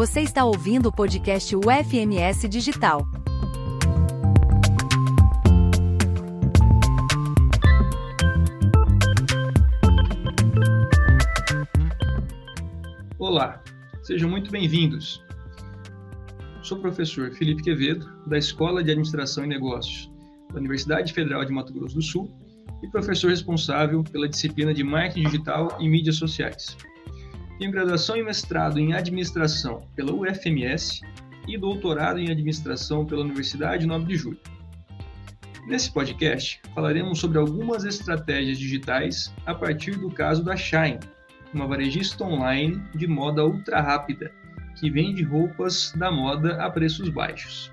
Você está ouvindo o podcast UFMS Digital. Olá, sejam muito bem-vindos. Sou o professor Felipe Quevedo, da Escola de Administração e Negócios da Universidade Federal de Mato Grosso do Sul e professor responsável pela disciplina de Marketing Digital e Mídias Sociais. Tenho graduação e mestrado em Administração pela UFMS e doutorado em Administração pela Universidade 9 de Julho. Nesse podcast, falaremos sobre algumas estratégias digitais a partir do caso da Shine, uma varejista online de moda ultra rápida que vende roupas da moda a preços baixos.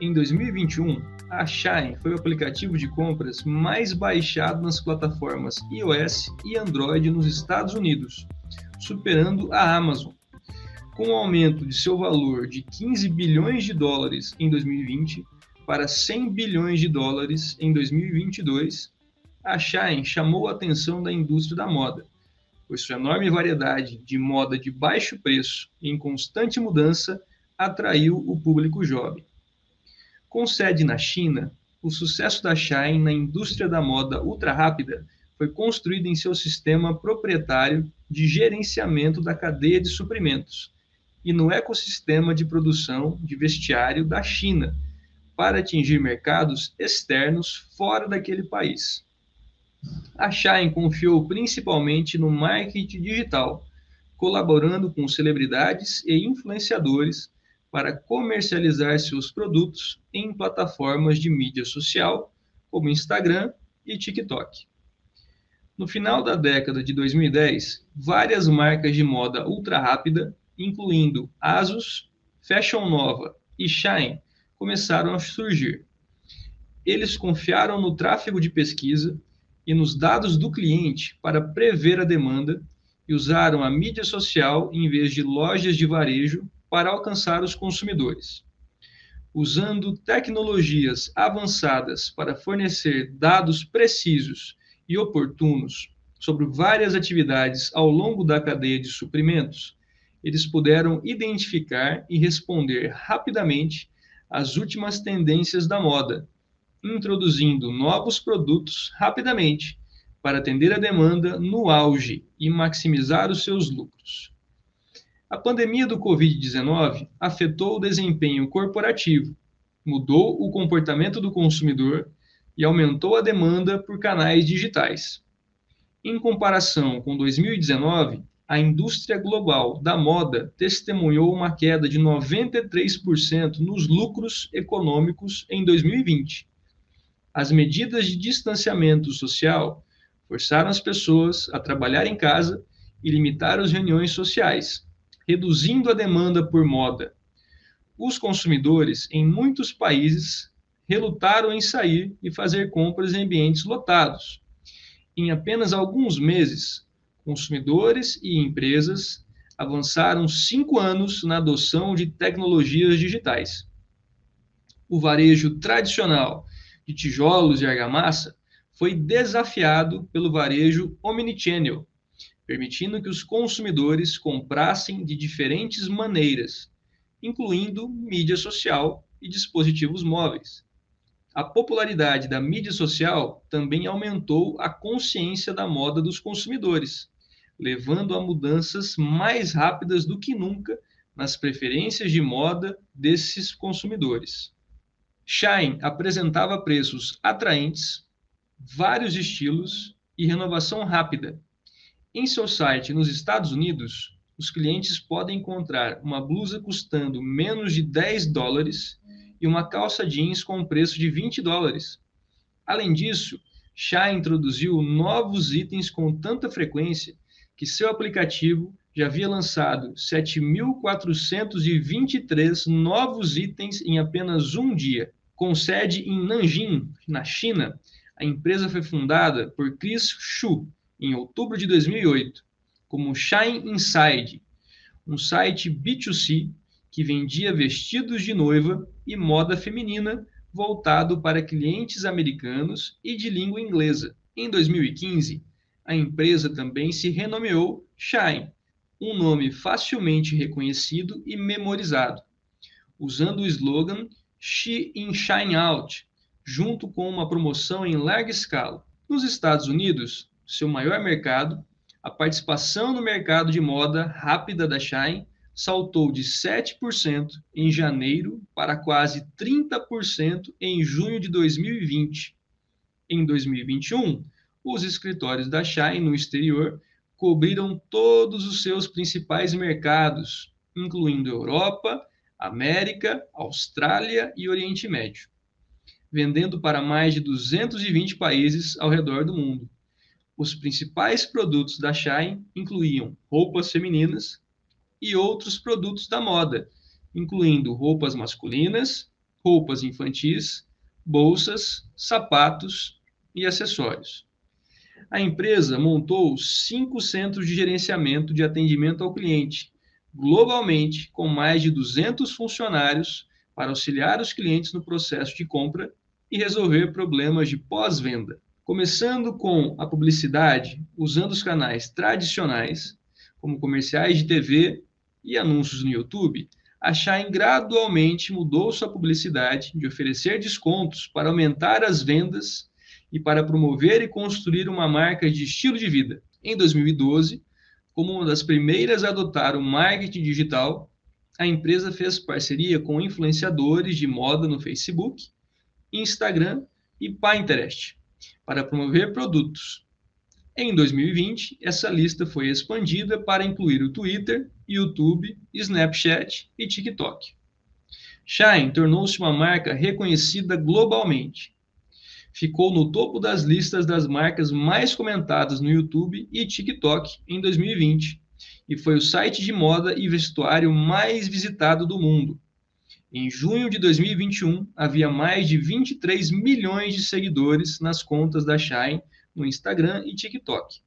Em 2021, a Shine foi o aplicativo de compras mais baixado nas plataformas iOS e Android nos Estados Unidos, superando a Amazon. Com o um aumento de seu valor de 15 bilhões de dólares em 2020 para 100 bilhões de dólares em 2022, a Shine chamou a atenção da indústria da moda, pois sua enorme variedade de moda de baixo preço e em constante mudança atraiu o público jovem. Com sede na China, o sucesso da Shine na indústria da moda ultra rápida foi construído em seu sistema proprietário de gerenciamento da cadeia de suprimentos e no ecossistema de produção de vestiário da China, para atingir mercados externos fora daquele país a Shine confiou principalmente no marketing digital, colaborando com celebridades e influenciadores para comercializar seus produtos em plataformas de mídia social, como Instagram e TikTok. No final da década de 2010, várias marcas de moda ultra rápida, incluindo Asus, Fashion Nova e Shine, começaram a surgir. Eles confiaram no tráfego de pesquisa e nos dados do cliente para prever a demanda e usaram a mídia social em vez de lojas de varejo para alcançar os consumidores. Usando tecnologias avançadas para fornecer dados precisos e oportunos sobre várias atividades ao longo da cadeia de suprimentos, eles puderam identificar e responder rapidamente às últimas tendências da moda introduzindo novos produtos rapidamente para atender a demanda no auge e maximizar os seus lucros. A pandemia do Covid-19 afetou o desempenho corporativo, mudou o comportamento do consumidor e aumentou a demanda por canais digitais. Em comparação com 2019, a indústria global da moda testemunhou uma queda de 93% nos lucros econômicos em 2020 as medidas de distanciamento social forçaram as pessoas a trabalhar em casa e limitar as reuniões sociais, reduzindo a demanda por moda. Os consumidores, em muitos países, relutaram em sair e fazer compras em ambientes lotados. Em apenas alguns meses, consumidores e empresas avançaram cinco anos na adoção de tecnologias digitais. O varejo tradicional de tijolos e argamassa foi desafiado pelo varejo omnichannel, permitindo que os consumidores comprassem de diferentes maneiras, incluindo mídia social e dispositivos móveis. A popularidade da mídia social também aumentou a consciência da moda dos consumidores, levando a mudanças mais rápidas do que nunca nas preferências de moda desses consumidores. Shine apresentava preços atraentes, vários estilos e renovação rápida. Em seu site nos Estados Unidos, os clientes podem encontrar uma blusa custando menos de 10 dólares e uma calça jeans com preço de 20 dólares. Além disso, Shine introduziu novos itens com tanta frequência que seu aplicativo já havia lançado 7.423 novos itens em apenas um dia. Com sede em Nanjing, na China, a empresa foi fundada por Chris Xu em outubro de 2008 como Shine Inside, um site B2C que vendia vestidos de noiva e moda feminina voltado para clientes americanos e de língua inglesa. Em 2015, a empresa também se renomeou Shine um nome facilmente reconhecido e memorizado, usando o slogan She in Shine Out, junto com uma promoção em larga escala. Nos Estados Unidos, seu maior mercado, a participação no mercado de moda rápida da Shine saltou de 7% em janeiro para quase 30% em junho de 2020. Em 2021, os escritórios da Shine no exterior cobriram todos os seus principais mercados, incluindo Europa, América, Austrália e Oriente Médio, vendendo para mais de 220 países ao redor do mundo. Os principais produtos da Shine incluíam roupas femininas e outros produtos da moda, incluindo roupas masculinas, roupas infantis, bolsas, sapatos e acessórios a empresa montou cinco centros de gerenciamento de atendimento ao cliente, globalmente com mais de 200 funcionários para auxiliar os clientes no processo de compra e resolver problemas de pós-venda. Começando com a publicidade, usando os canais tradicionais, como comerciais de TV e anúncios no YouTube, a Shine gradualmente mudou sua publicidade de oferecer descontos para aumentar as vendas e para promover e construir uma marca de estilo de vida. Em 2012, como uma das primeiras a adotar o marketing digital, a empresa fez parceria com influenciadores de moda no Facebook, Instagram e Pinterest para promover produtos. Em 2020, essa lista foi expandida para incluir o Twitter, YouTube, Snapchat e TikTok. Shine tornou-se uma marca reconhecida globalmente ficou no topo das listas das marcas mais comentadas no YouTube e TikTok em 2020 e foi o site de moda e vestuário mais visitado do mundo. Em junho de 2021, havia mais de 23 milhões de seguidores nas contas da Shine no Instagram e TikTok.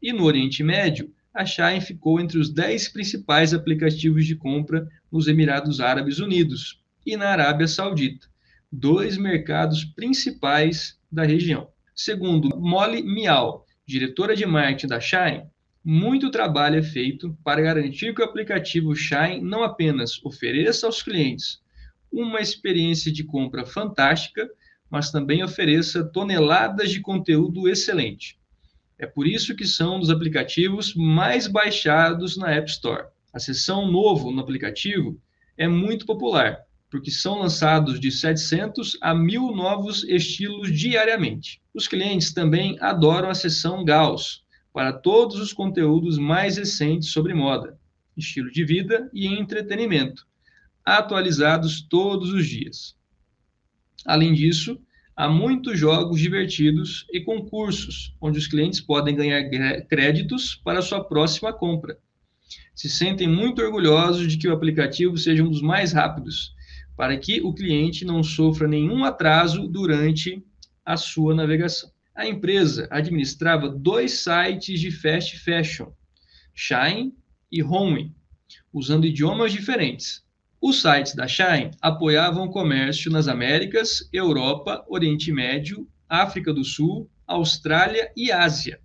E no Oriente Médio, a Shine ficou entre os 10 principais aplicativos de compra nos Emirados Árabes Unidos e na Arábia Saudita, dois mercados principais da região. Segundo Molly Mial, diretora de marketing da Shine, muito trabalho é feito para garantir que o aplicativo Shine não apenas ofereça aos clientes uma experiência de compra fantástica, mas também ofereça toneladas de conteúdo excelente. É por isso que são um dos aplicativos mais baixados na App Store. A seção novo no aplicativo é muito popular porque são lançados de 700 a 1000 novos estilos diariamente. Os clientes também adoram a seção Gauss para todos os conteúdos mais recentes sobre moda, estilo de vida e entretenimento, atualizados todos os dias. Além disso, há muitos jogos divertidos e concursos, onde os clientes podem ganhar créditos para sua próxima compra. Se sentem muito orgulhosos de que o aplicativo seja um dos mais rápidos para que o cliente não sofra nenhum atraso durante a sua navegação. A empresa administrava dois sites de fast fashion, Shine e Home, usando idiomas diferentes. Os sites da Shine apoiavam o comércio nas Américas, Europa, Oriente Médio, África do Sul, Austrália e Ásia.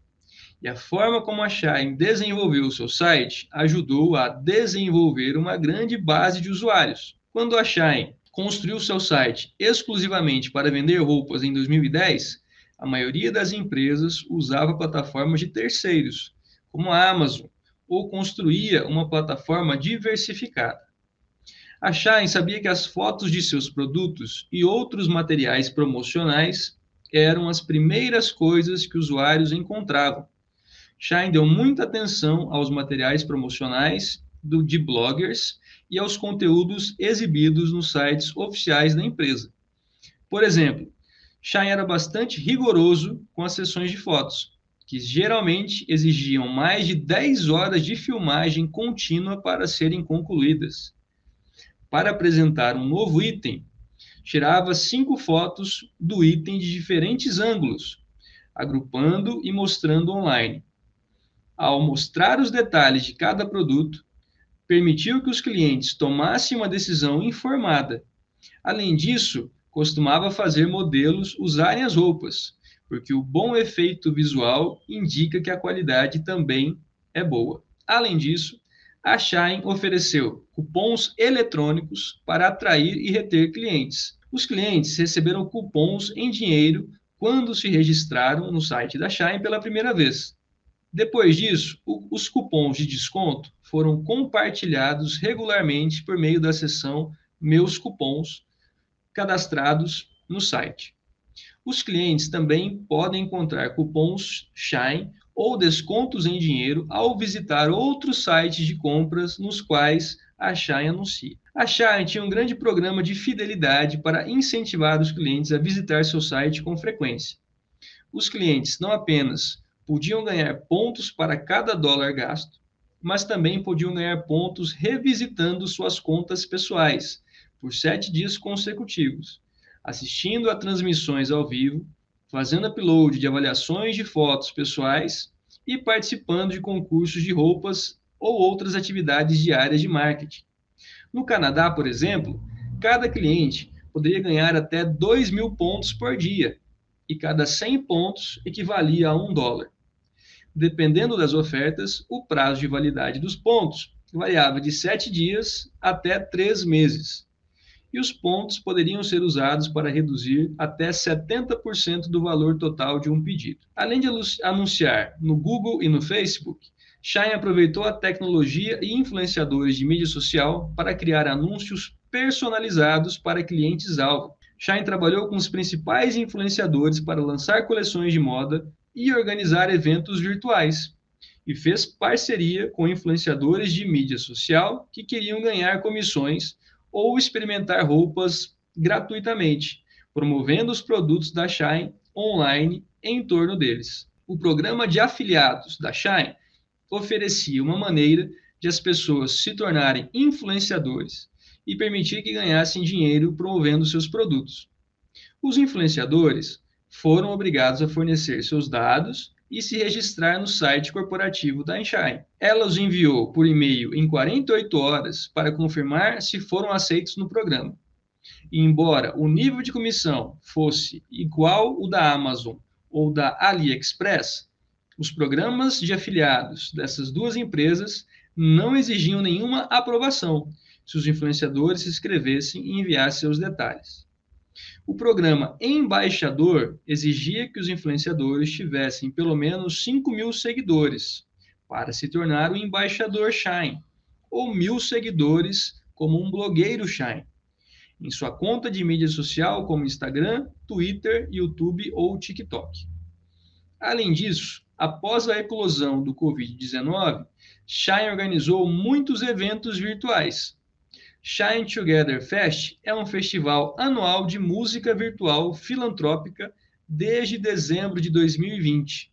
E a forma como a Shine desenvolveu o seu site ajudou a desenvolver uma grande base de usuários. Quando a Shine construiu seu site exclusivamente para vender roupas em 2010, a maioria das empresas usava plataformas de terceiros, como a Amazon, ou construía uma plataforma diversificada. A Shine sabia que as fotos de seus produtos e outros materiais promocionais eram as primeiras coisas que usuários encontravam. Shine deu muita atenção aos materiais promocionais do, de bloggers e aos conteúdos exibidos nos sites oficiais da empresa. Por exemplo, Shine era bastante rigoroso com as sessões de fotos, que geralmente exigiam mais de 10 horas de filmagem contínua para serem concluídas. Para apresentar um novo item, tirava cinco fotos do item de diferentes ângulos, agrupando e mostrando online. Ao mostrar os detalhes de cada produto, permitiu que os clientes tomassem uma decisão informada. Além disso, costumava fazer modelos usarem as roupas, porque o bom efeito visual indica que a qualidade também é boa. Além disso, a Shine ofereceu cupons eletrônicos para atrair e reter clientes. Os clientes receberam cupons em dinheiro quando se registraram no site da Shine pela primeira vez. Depois disso, os cupons de desconto foram compartilhados regularmente por meio da seção Meus Cupons, cadastrados no site. Os clientes também podem encontrar cupons Shine ou descontos em dinheiro ao visitar outros sites de compras nos quais a Shine anuncia. A Shine tinha um grande programa de fidelidade para incentivar os clientes a visitar seu site com frequência. Os clientes não apenas podiam ganhar pontos para cada dólar gasto, mas também podiam ganhar pontos revisitando suas contas pessoais por sete dias consecutivos, assistindo a transmissões ao vivo, fazendo upload de avaliações de fotos pessoais e participando de concursos de roupas ou outras atividades diárias de marketing. No Canadá, por exemplo, cada cliente poderia ganhar até 2 mil pontos por dia, e cada 100 pontos equivalia a um dólar. Dependendo das ofertas, o prazo de validade dos pontos variava de 7 dias até 3 meses. E os pontos poderiam ser usados para reduzir até 70% do valor total de um pedido. Além de anunciar no Google e no Facebook, Shine aproveitou a tecnologia e influenciadores de mídia social para criar anúncios personalizados para clientes-alvo. Shine trabalhou com os principais influenciadores para lançar coleções de moda e organizar eventos virtuais. E fez parceria com influenciadores de mídia social que queriam ganhar comissões ou experimentar roupas gratuitamente, promovendo os produtos da Shine online em torno deles. O programa de afiliados da Shine oferecia uma maneira de as pessoas se tornarem influenciadores e permitir que ganhassem dinheiro promovendo seus produtos. Os influenciadores foram obrigados a fornecer seus dados e se registrar no site corporativo da Enshine. Ela os enviou por e-mail em 48 horas para confirmar se foram aceitos no programa. E embora o nível de comissão fosse igual o da Amazon ou da AliExpress, os programas de afiliados dessas duas empresas não exigiam nenhuma aprovação se os influenciadores se inscrevessem e enviassem seus detalhes. O programa Embaixador exigia que os influenciadores tivessem pelo menos 5 mil seguidores para se tornar o embaixador Shine, ou mil seguidores como um blogueiro Shine, em sua conta de mídia social como Instagram, Twitter, YouTube ou TikTok. Além disso, após a eclosão do Covid-19, Shine organizou muitos eventos virtuais, Shine Together Fest é um festival anual de música virtual filantrópica desde dezembro de 2020.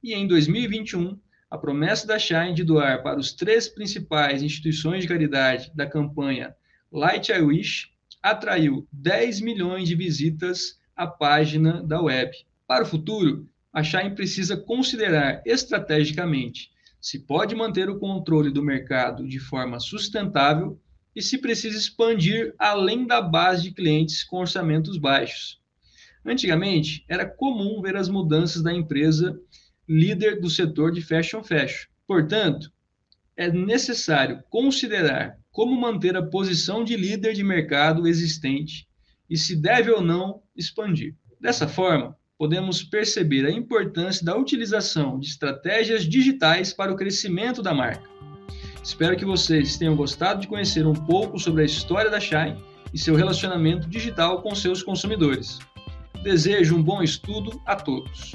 E em 2021, a promessa da Shine de doar para os três principais instituições de caridade da campanha Light I Wish atraiu 10 milhões de visitas à página da web. Para o futuro, a Shine precisa considerar estrategicamente se pode manter o controle do mercado de forma sustentável e se precisa expandir além da base de clientes com orçamentos baixos. Antigamente, era comum ver as mudanças da empresa líder do setor de fashion fashion. Portanto, é necessário considerar como manter a posição de líder de mercado existente e se deve ou não expandir. Dessa forma, podemos perceber a importância da utilização de estratégias digitais para o crescimento da marca. Espero que vocês tenham gostado de conhecer um pouco sobre a história da Shine e seu relacionamento digital com seus consumidores. Desejo um bom estudo a todos.